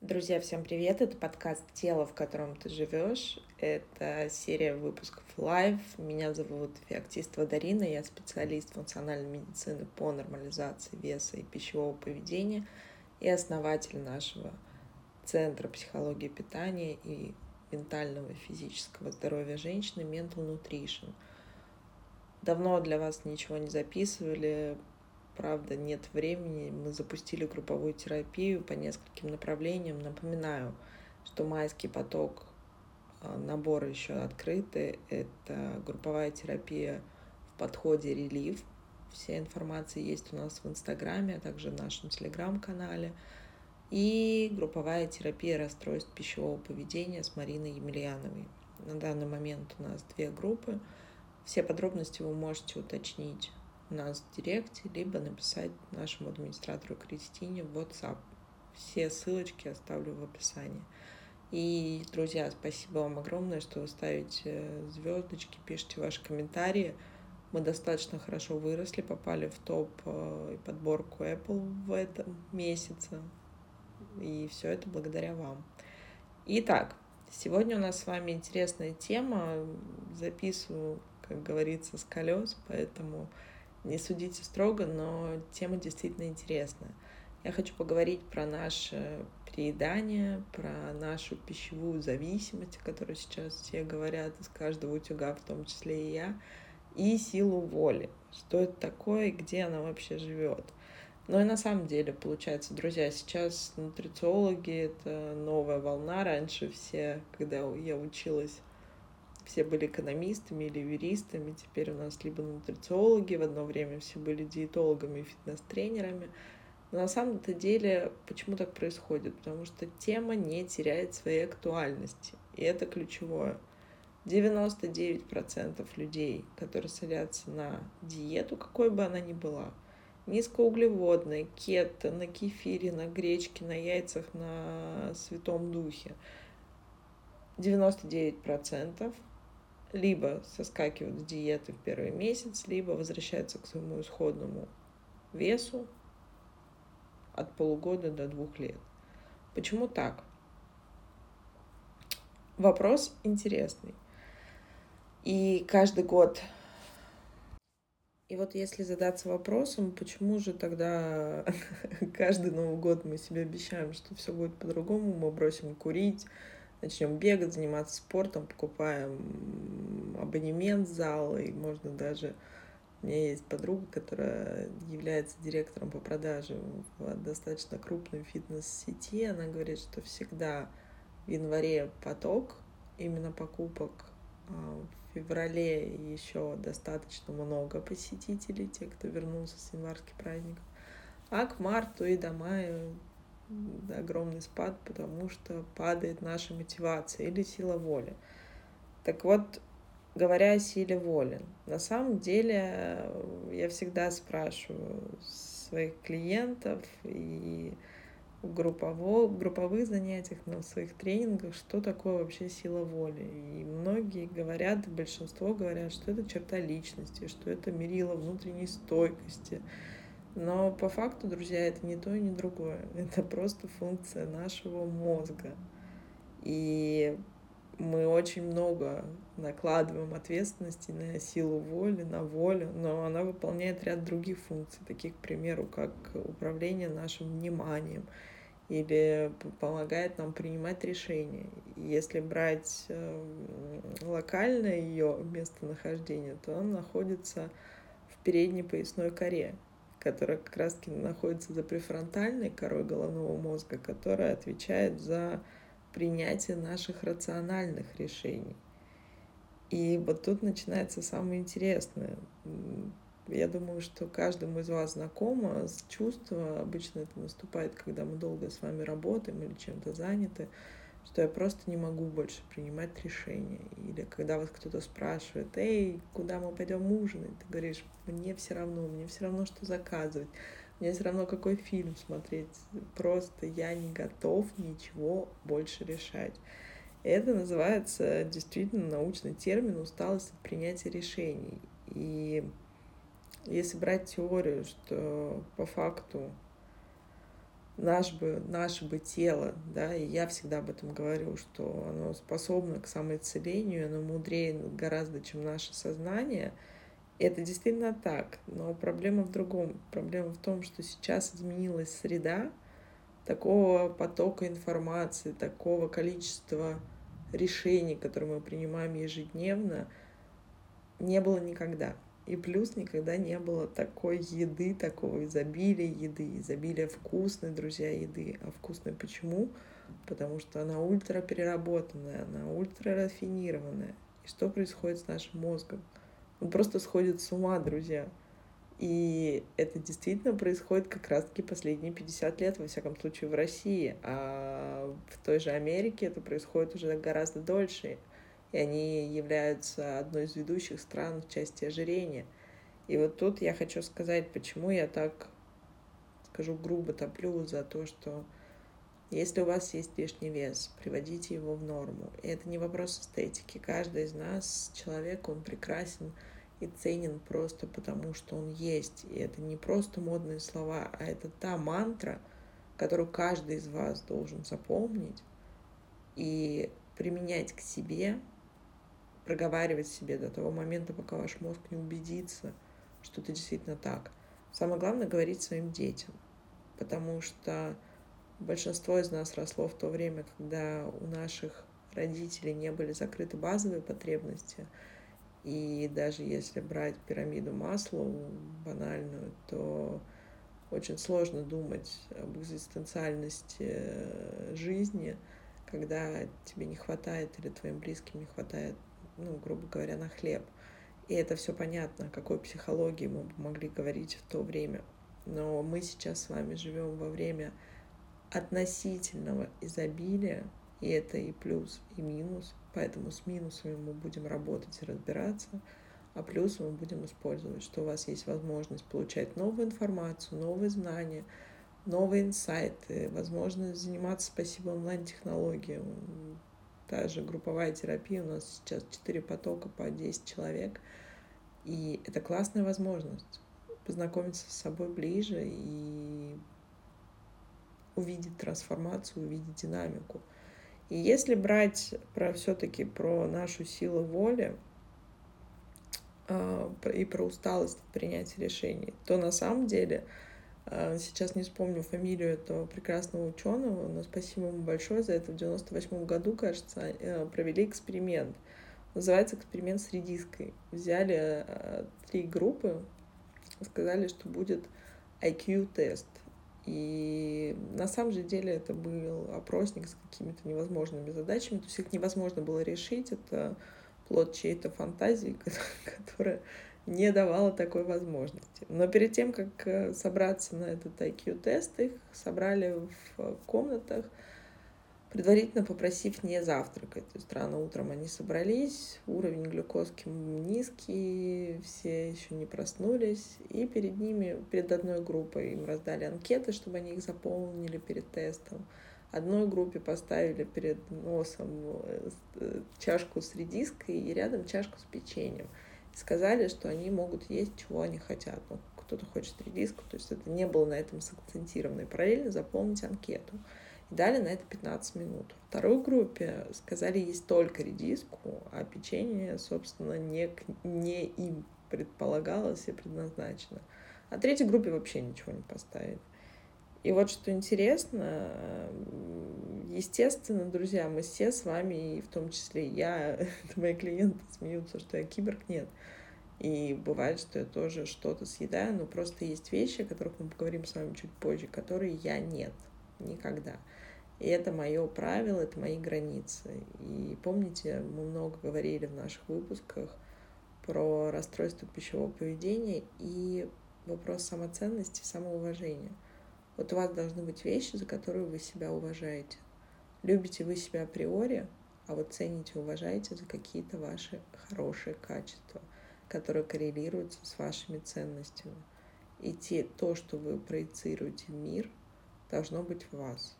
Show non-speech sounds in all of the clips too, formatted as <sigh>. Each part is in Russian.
Друзья, всем привет! Это подкаст «Тело, в котором ты живешь». Это серия выпусков Live. Меня зовут Феоктистова Дарина. Я специалист функциональной медицины по нормализации веса и пищевого поведения и основатель нашего Центра психологии питания и ментального и физического здоровья женщины Mental Nutrition. Давно для вас ничего не записывали, правда, нет времени. Мы запустили групповую терапию по нескольким направлениям. Напоминаю, что майский поток а, наборы еще открыты. Это групповая терапия в подходе релив. Вся информация есть у нас в Инстаграме, а также в нашем Телеграм-канале. И групповая терапия расстройств пищевого поведения с Мариной Емельяновой. На данный момент у нас две группы. Все подробности вы можете уточнить нас в директе, либо написать нашему администратору Кристине в WhatsApp. Все ссылочки оставлю в описании. И, друзья, спасибо вам огромное, что вы ставите звездочки, пишите ваши комментарии. Мы достаточно хорошо выросли, попали в топ э, и подборку Apple в этом месяце. И все это благодаря вам. Итак, сегодня у нас с вами интересная тема. Записываю, как говорится, с колес, поэтому не судите строго, но тема действительно интересная. Я хочу поговорить про наше переедание, про нашу пищевую зависимость, о которой сейчас все говорят из каждого утюга, в том числе и я, и силу воли. Что это такое и где она вообще живет. Но и на самом деле, получается, друзья, сейчас нутрициологи — это новая волна. Раньше все, когда я училась все были экономистами или юристами, теперь у нас либо нутрициологи, в одно время все были диетологами и фитнес-тренерами. Но на самом-то деле, почему так происходит? Потому что тема не теряет своей актуальности. И это ключевое. 99% людей, которые садятся на диету, какой бы она ни была, низкоуглеводная, кето, на кефире, на гречке, на яйцах, на святом духе, 99% либо соскакивают с диеты в первый месяц, либо возвращаются к своему исходному весу от полугода до двух лет. Почему так? Вопрос интересный. И каждый год... И вот если задаться вопросом, почему же тогда <laughs> каждый Новый год мы себе обещаем, что все будет по-другому, мы бросим курить, начнем бегать, заниматься спортом, покупаем абонемент в зал, и можно даже... У меня есть подруга, которая является директором по продаже в достаточно крупной фитнес-сети. Она говорит, что всегда в январе поток именно покупок, а в феврале еще достаточно много посетителей, те, кто вернулся с январских праздников. А к марту и до мая огромный спад, потому что падает наша мотивация или сила воли. Так вот, говоря о силе воли, на самом деле я всегда спрашиваю своих клиентов и в групповых, групповых занятиях, на своих тренингах, что такое вообще сила воли. И многие говорят, большинство говорят, что это черта личности, что это мерило внутренней стойкости, но по факту, друзья, это не то и не другое. <laughs> Это просто функция нашего мозга. И мы очень много накладываем ответственности на силу воли, на волю, но она выполняет ряд других функций, таких, к примеру, как управление нашим вниманием или помогает нам принимать решения. Если брать э, локальное ее местонахождение, то он находится в передней поясной коре которая как раз-таки находится за префронтальной корой головного мозга, которая отвечает за принятие наших рациональных решений. И вот тут начинается самое интересное. Я думаю, что каждому из вас знакомо с чувство, обычно это наступает, когда мы долго с вами работаем или чем-то заняты, что я просто не могу больше принимать решения. Или когда вас кто-то спрашивает, эй, куда мы пойдем ужинать, ты говоришь, мне все равно, мне все равно, что заказывать, мне все равно, какой фильм смотреть, просто я не готов ничего больше решать. Это называется действительно научный термин усталость от принятия решений. И если брать теорию, что по факту наш бы, наше бы тело, да, и я всегда об этом говорю, что оно способно к самоисцелению, оно мудрее гораздо, чем наше сознание. И это действительно так, но проблема в другом. Проблема в том, что сейчас изменилась среда, такого потока информации, такого количества решений, которые мы принимаем ежедневно, не было никогда. И плюс никогда не было такой еды, такого изобилия еды, изобилия вкусной, друзья, еды. А вкусной почему? Потому что она ультра переработанная, она ультра рафинированная. И что происходит с нашим мозгом? Он просто сходит с ума, друзья. И это действительно происходит как раз-таки последние 50 лет, во всяком случае, в России. А в той же Америке это происходит уже гораздо дольше. И они являются одной из ведущих стран в части ожирения. И вот тут я хочу сказать, почему я так, скажу грубо, топлю за то, что если у вас есть лишний вес, приводите его в норму. И это не вопрос эстетики. Каждый из нас, человек, он прекрасен и ценен просто потому, что он есть. И это не просто модные слова, а это та мантра, которую каждый из вас должен запомнить и применять к себе, проговаривать себе до того момента, пока ваш мозг не убедится, что это действительно так. Самое главное — говорить своим детям, потому что большинство из нас росло в то время, когда у наших родителей не были закрыты базовые потребности — и даже если брать пирамиду масла банальную, то очень сложно думать об экзистенциальности э, жизни, когда тебе не хватает или твоим близким не хватает, ну, грубо говоря, на хлеб. И это все понятно, какой психологии мы могли говорить в то время. Но мы сейчас с вами живем во время относительного изобилия, и это и плюс, и минус. Поэтому с минусами мы будем работать и разбираться, а плюсы мы будем использовать, что у вас есть возможность получать новую информацию, новые знания, новые инсайты, возможность заниматься, спасибо, онлайн-технологиям. Та же групповая терапия, у нас сейчас 4 потока по 10 человек. И это классная возможность познакомиться с собой ближе и увидеть трансформацию, увидеть динамику. И если брать про все-таки про нашу силу воли э, и про усталость в принятии решений, то на самом деле э, сейчас не вспомню фамилию этого прекрасного ученого, но спасибо ему большое за это. В 98 году, кажется, э, провели эксперимент. Называется эксперимент с редиской. Взяли э, три группы, сказали, что будет IQ-тест. И на самом же деле это был опросник с какими-то невозможными задачами. То есть их невозможно было решить. Это плод чьей-то фантазии, <laughs> которая не давала такой возможности. Но перед тем, как э, собраться на этот IQ-тест, их собрали в комнатах, предварительно попросив не завтракать. То есть рано утром они собрались, уровень глюкозки низкий, все еще не проснулись, и перед ними, перед одной группой им раздали анкеты, чтобы они их заполнили перед тестом. Одной группе поставили перед носом э, чашку с редиской и рядом чашку с печеньем. И сказали, что они могут есть, чего они хотят. Ну, кто-то хочет редиску, то есть это не было на этом сакцентировано. И параллельно заполнить анкету дали на это 15 минут. Второй группе сказали есть только редиску, а печенье, собственно, не, не им предполагалось и предназначено. А третьей группе вообще ничего не поставили. И вот что интересно, естественно, друзья, мы все с вами, и в том числе я, <laughs> мои клиенты смеются, что я киборг, нет. И бывает, что я тоже что-то съедаю, но просто есть вещи, о которых мы поговорим с вами чуть позже, которые я нет никогда. И это мое правило, это мои границы. И помните, мы много говорили в наших выпусках про расстройство пищевого поведения и вопрос самоценности, самоуважения. Вот у вас должны быть вещи, за которые вы себя уважаете. Любите вы себя априори, а вот цените, уважаете за какие-то ваши хорошие качества, которые коррелируются с вашими ценностями. И те, то, что вы проецируете в мир, должно быть в вас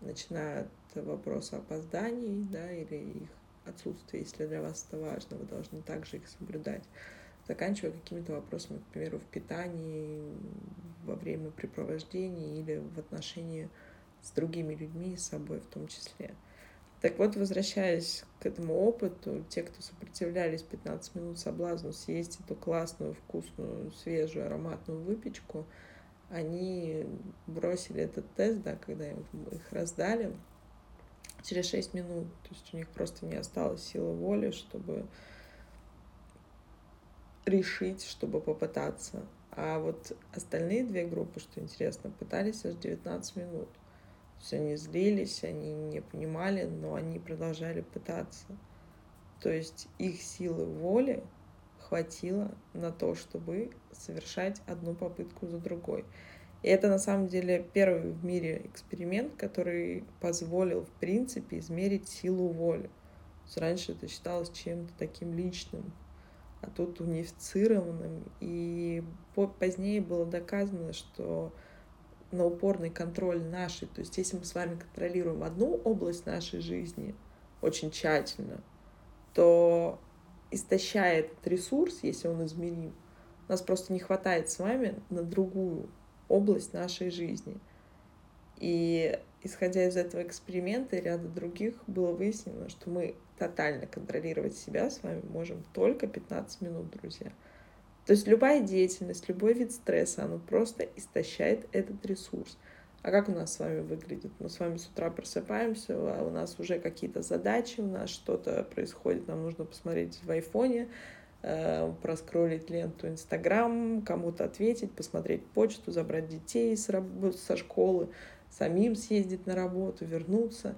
начиная от вопроса опозданий, да, или их отсутствия, если для вас это важно, вы должны также их соблюдать. заканчивая какими-то вопросами, к примеру, в питании, во время препровождения или в отношении с другими людьми и с собой в том числе. Так вот, возвращаясь к этому опыту, те, кто сопротивлялись 15 минут соблазну съесть эту классную, вкусную, свежую, ароматную выпечку, они бросили этот тест, да, когда им их раздали, через 6 минут. То есть у них просто не осталось силы воли, чтобы решить, чтобы попытаться. А вот остальные две группы, что интересно, пытались аж 19 минут. То есть они злились, они не понимали, но они продолжали пытаться. То есть их силы воли хватило на то, чтобы совершать одну попытку за другой. И это на самом деле первый в мире эксперимент, который позволил, в принципе, измерить силу воли. Раньше это считалось чем-то таким личным, а тут унифицированным. И позднее было доказано, что на упорный контроль нашей, то есть если мы с вами контролируем одну область нашей жизни очень тщательно, то истощая этот ресурс, если он измерим, у нас просто не хватает с вами на другую область нашей жизни. И исходя из этого эксперимента и ряда других, было выяснено, что мы тотально контролировать себя с вами можем только 15 минут, друзья. То есть любая деятельность, любой вид стресса, оно просто истощает этот ресурс. А как у нас с вами выглядит? Мы с вами с утра просыпаемся, а у нас уже какие-то задачи, у нас что-то происходит, нам нужно посмотреть в айфоне, Э, проскролить ленту Инстаграм, кому-то ответить, посмотреть почту, забрать детей с раб- со школы, самим съездить на работу, вернуться.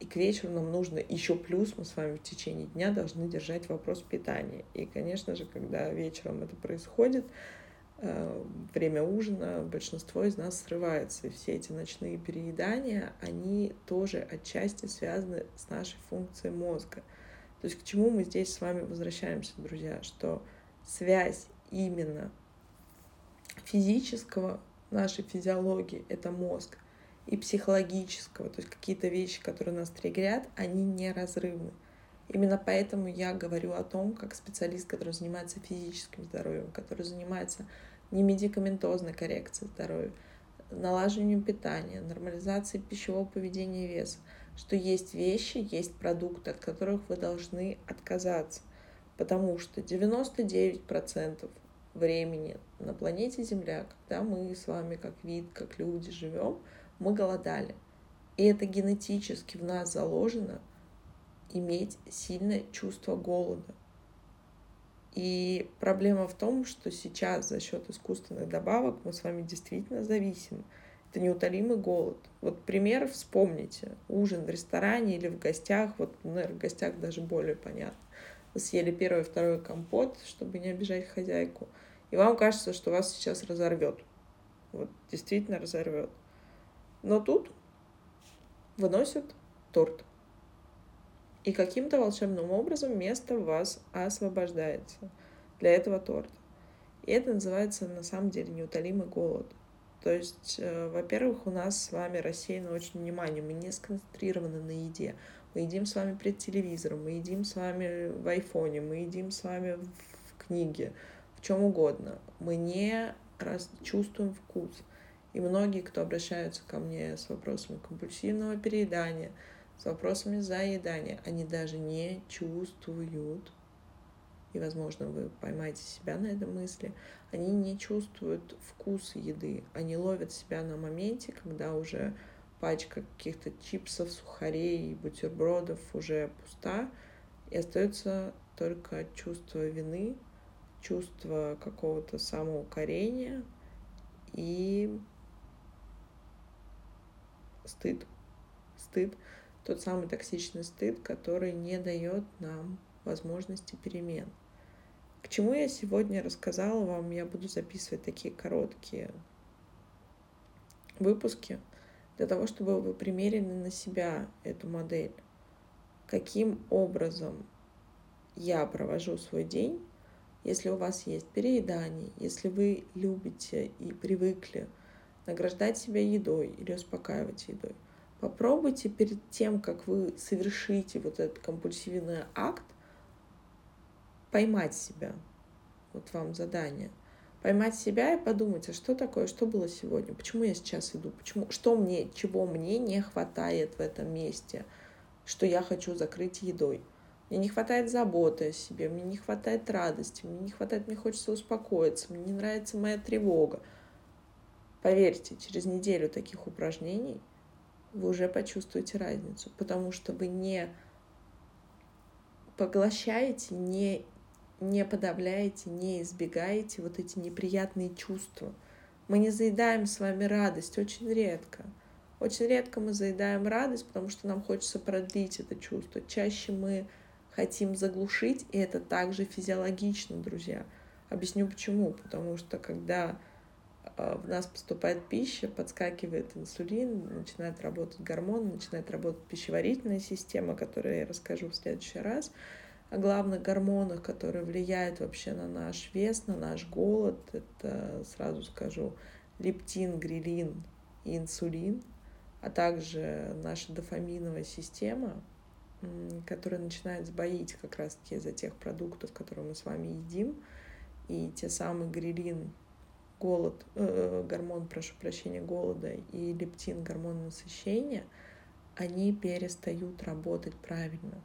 И к вечеру нам нужно еще плюс, мы с вами в течение дня должны держать вопрос питания. И, конечно же, когда вечером это происходит, э, время ужина, большинство из нас срывается. И все эти ночные переедания, они тоже отчасти связаны с нашей функцией мозга – то есть к чему мы здесь с вами возвращаемся, друзья, что связь именно физического нашей физиологии — это мозг, и психологического, то есть какие-то вещи, которые нас триггерят, они неразрывны. Именно поэтому я говорю о том, как специалист, который занимается физическим здоровьем, который занимается не медикаментозной коррекцией здоровья, налаживанием питания, нормализацией пищевого поведения и веса, что есть вещи, есть продукты, от которых вы должны отказаться. Потому что 99% времени на планете Земля, когда мы с вами как вид, как люди живем, мы голодали. И это генетически в нас заложено иметь сильное чувство голода. И проблема в том, что сейчас за счет искусственных добавок мы с вами действительно зависимы. Это неутолимый голод. Вот пример вспомните. Ужин в ресторане или в гостях, вот, наверное, в гостях даже более понятно. Вы съели первый, второй компот, чтобы не обижать хозяйку. И вам кажется, что вас сейчас разорвет. Вот действительно разорвет. Но тут выносят торт. И каким-то волшебным образом место у вас освобождается для этого торта. И это называется на самом деле неутолимый голод. То есть, э, во-первых, у нас с вами рассеяно очень внимание, мы не сконцентрированы на еде. Мы едим с вами перед телевизором, мы едим с вами в айфоне, мы едим с вами в книге, в чем угодно. Мы не раз чувствуем вкус. И многие, кто обращаются ко мне с вопросами компульсивного переедания, с вопросами заедания, они даже не чувствуют и, возможно, вы поймаете себя на этой мысли, они не чувствуют вкус еды, они ловят себя на моменте, когда уже пачка каких-то чипсов, сухарей, бутербродов уже пуста, и остается только чувство вины, чувство какого-то самоукорения и стыд. Стыд, тот самый токсичный стыд, который не дает нам возможности перемен. К чему я сегодня рассказала вам, я буду записывать такие короткие выпуски для того, чтобы вы примерили на себя эту модель. Каким образом я провожу свой день, если у вас есть переедание, если вы любите и привыкли награждать себя едой или успокаивать едой. Попробуйте перед тем, как вы совершите вот этот компульсивный акт, поймать себя. вот вам задание. Поймать себя и подумать, а что такое, что было сегодня, почему я сейчас иду, почему, что мне, чего мне не хватает в этом месте, что я хочу закрыть едой. Мне не хватает заботы о себе, мне не хватает радости, мне не хватает, мне хочется успокоиться, мне не нравится моя тревога. Поверьте, через неделю таких упражнений вы уже почувствуете разницу, потому что вы не поглощаете, не, не подавляете, не избегаете вот эти неприятные чувства. Мы не заедаем с вами радость, очень редко. Очень редко мы заедаем радость, потому что нам хочется продлить это чувство. Чаще мы хотим заглушить, и это также физиологично, друзья. Объясню почему. Потому что когда в нас поступает пища, подскакивает инсулин, начинает работать гормон, начинает работать пищеварительная система, о которой я расскажу в следующий раз, о главных гормонах, которые влияют вообще на наш вес, на наш голод. Это, сразу скажу, лептин, грилин и инсулин, а также наша дофаминовая система, которая начинает сбоить как раз-таки из-за тех продуктов, которые мы с вами едим, и те самые грилин, голод, э, гормон, прошу прощения, голода и лептин, гормон насыщения, они перестают работать правильно.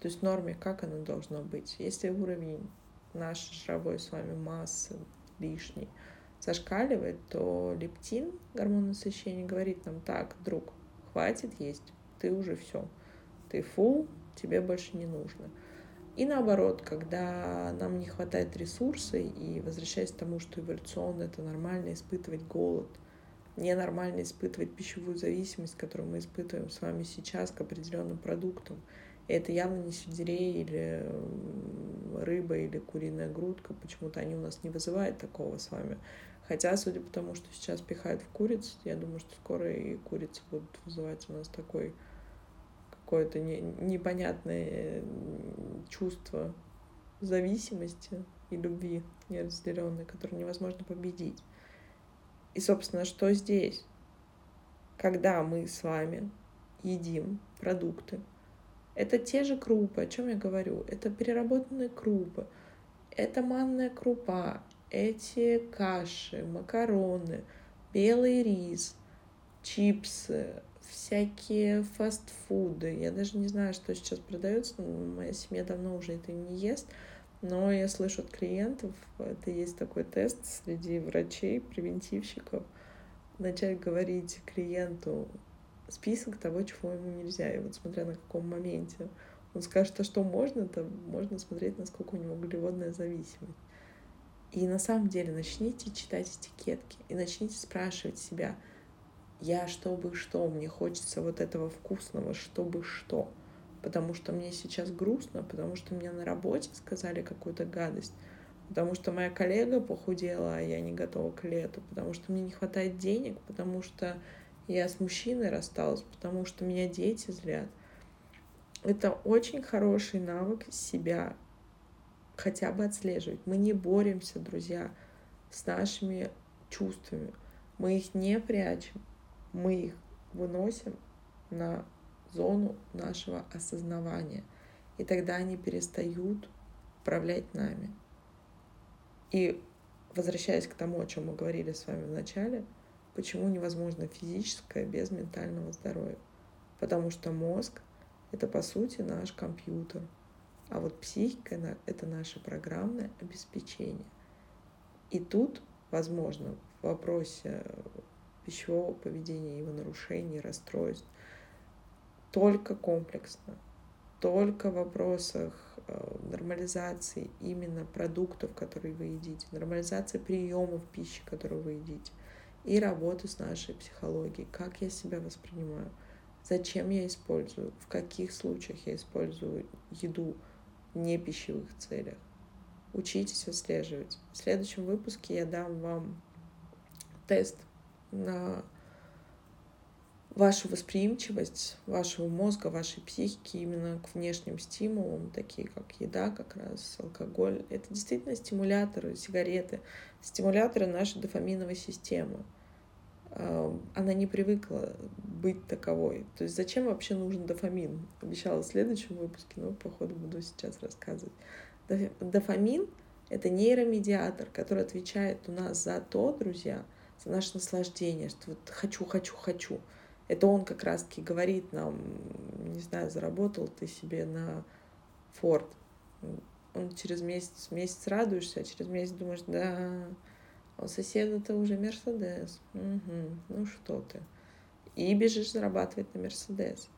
То есть в норме как оно должно быть? Если уровень нашей жировой с вами массы лишний зашкаливает, то лептин, гормон насыщения, говорит нам так, друг, хватит есть, ты уже все ты фул, тебе больше не нужно. И наоборот, когда нам не хватает ресурса, и возвращаясь к тому, что эволюционно это нормально испытывать голод, ненормально испытывать пищевую зависимость, которую мы испытываем с вами сейчас к определенным продуктам. И это явно не сельдерей или рыба или куриная грудка. Почему-то они у нас не вызывают такого с вами. Хотя, судя по тому, что сейчас пихают в курицу, я думаю, что скоро и курицы будут вызывать у нас такой какое-то не, непонятное чувство зависимости и любви неразделенной, которую невозможно победить. И, собственно, что здесь? Когда мы с вами едим продукты, это те же крупы, о чем я говорю. Это переработанные крупы, это манная крупа, эти каши, макароны, белый рис, чипсы, всякие фастфуды. Я даже не знаю, что сейчас продается. Моя семья давно уже это не ест. Но я слышу от клиентов, это есть такой тест среди врачей, превентивщиков, начать говорить клиенту список того, чего ему нельзя. И вот смотря на каком моменте он скажет, а что можно, то можно смотреть, насколько у него углеводная зависимость. И на самом деле начните читать этикетки и начните спрашивать себя — я чтобы что, мне хочется вот этого вкусного, чтобы что. Потому что мне сейчас грустно, потому что мне на работе сказали какую-то гадость, потому что моя коллега похудела, а я не готова к лету, потому что мне не хватает денег, потому что я с мужчиной рассталась, потому что меня дети злят. Это очень хороший навык себя хотя бы отслеживать. Мы не боремся, друзья, с нашими чувствами. Мы их не прячем мы их выносим на зону нашего осознавания. И тогда они перестают управлять нами. И возвращаясь к тому, о чем мы говорили с вами в начале, почему невозможно физическое без ментального здоровья? Потому что мозг — это, по сути, наш компьютер. А вот психика — это наше программное обеспечение. И тут, возможно, в вопросе пищевого поведения, его нарушений, расстройств. Только комплексно, только в вопросах э, нормализации именно продуктов, которые вы едите, нормализации приемов пищи, которую вы едите, и работы с нашей психологией, как я себя воспринимаю, зачем я использую, в каких случаях я использую еду в не пищевых целях. Учитесь отслеживать. В следующем выпуске я дам вам тест на вашу восприимчивость вашего мозга, вашей психики именно к внешним стимулам, такие как еда, как раз алкоголь. Это действительно стимуляторы, сигареты, стимуляторы нашей дофаминовой системы. Она не привыкла быть таковой. То есть зачем вообще нужен дофамин? Обещала в следующем выпуске, но походу буду сейчас рассказывать. Дофамин — Это нейромедиатор, который отвечает у нас за то, друзья, наше наслаждение, что вот хочу, хочу, хочу. Это он как раз-таки говорит нам, не знаю, заработал ты себе на Форд. Он через месяц, месяц радуешься, а через месяц думаешь, да, у соседа-то уже Мерседес. Угу, ну что ты. И бежишь зарабатывать на Мерседес.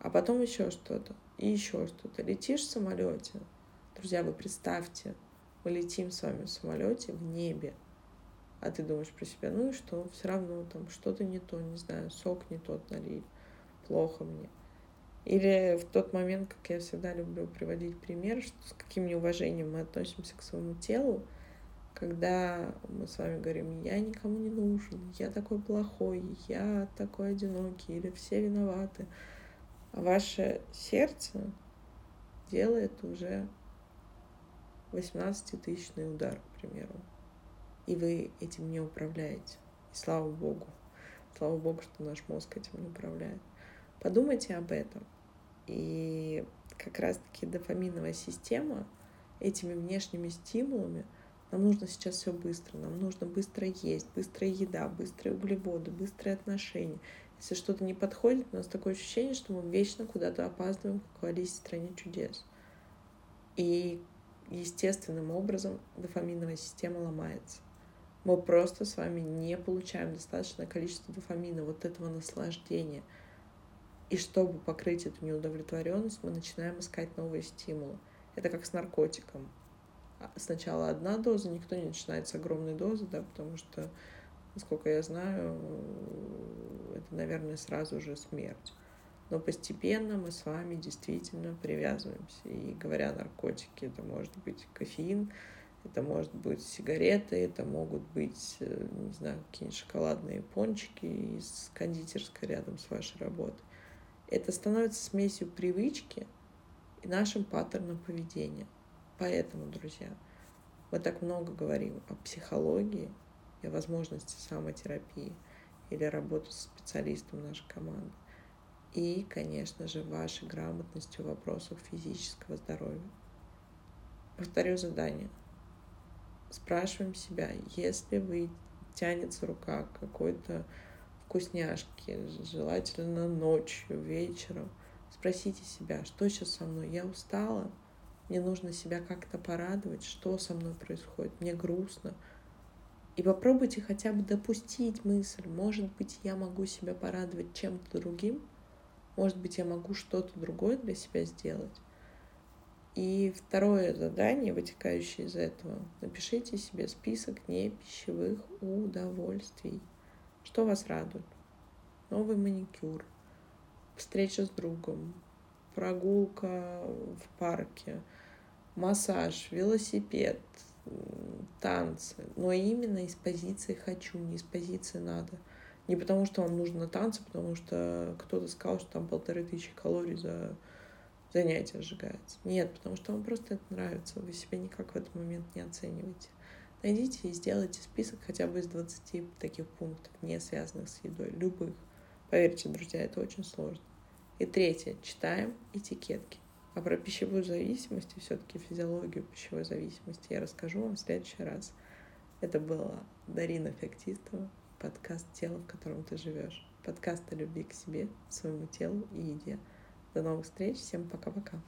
А потом еще что-то, и еще что-то. Летишь в самолете. Друзья, вы представьте, мы летим с вами в самолете в небе, а ты думаешь про себя, ну и что, все равно там что-то не то, не знаю, сок не тот налили, плохо мне. Или в тот момент, как я всегда люблю приводить пример, что с каким неуважением мы относимся к своему телу, когда мы с вами говорим, я никому не нужен, я такой плохой, я такой одинокий, или все виноваты. А ваше сердце делает уже 18-тысячный удар, к примеру. И вы этим не управляете. И слава Богу. Слава Богу, что наш мозг этим не управляет. Подумайте об этом. И как раз-таки дофаминовая система этими внешними стимулами, нам нужно сейчас все быстро, нам нужно быстро есть, быстрая еда, быстрые углеводы, быстрые отношения. Если что-то не подходит, у нас такое ощущение, что мы вечно куда-то опаздываем, как в Алисе стране чудес. И естественным образом дофаминовая система ломается. Мы просто с вами не получаем достаточное количество дофамина, вот этого наслаждения. И чтобы покрыть эту неудовлетворенность, мы начинаем искать новые стимулы. Это как с наркотиком. А сначала одна доза, никто не начинает с огромной дозы, да, потому что, насколько я знаю, это, наверное, сразу же смерть. Но постепенно мы с вами действительно привязываемся. И говоря наркотики, это может быть кофеин, это может быть сигареты, это могут быть, э, не знаю, какие-нибудь шоколадные пончики из кондитерской рядом с вашей работой. Это становится смесью привычки и нашим паттерном поведения. Поэтому, друзья, мы так много говорим о психологии и о возможности самотерапии или работы с специалистом нашей команды и, конечно же, вашей грамотностью в вопросах физического здоровья. Повторю задание. Спрашиваем себя, если вы тянется рука какой-то вкусняшки, желательно ночью, вечером, спросите себя, что сейчас со мной? Я устала? Мне нужно себя как-то порадовать, что со мной происходит? Мне грустно? И попробуйте хотя бы допустить мысль, может быть, я могу себя порадовать чем-то другим – может быть, я могу что-то другое для себя сделать. И второе задание, вытекающее из этого, напишите себе список не пищевых удовольствий. Что вас радует? Новый маникюр, встреча с другом, прогулка в парке, массаж, велосипед, танцы. Но именно из позиции «хочу», не из позиции «надо». Не потому, что вам нужно танцы, потому что кто-то сказал, что там полторы тысячи калорий за занятие сжигается. Нет, потому что вам просто это нравится. Вы себя никак в этот момент не оцениваете. Найдите и сделайте список хотя бы из 20 таких пунктов, не связанных с едой, любых. Поверьте, друзья, это очень сложно. И третье, читаем этикетки. А про пищевую зависимость и все-таки физиологию пищевой зависимости я расскажу вам в следующий раз. Это была Дарина Феоктистова подкаст «Тело, в котором ты живешь». Подкаст о любви к себе, своему телу и еде. До новых встреч. Всем пока-пока.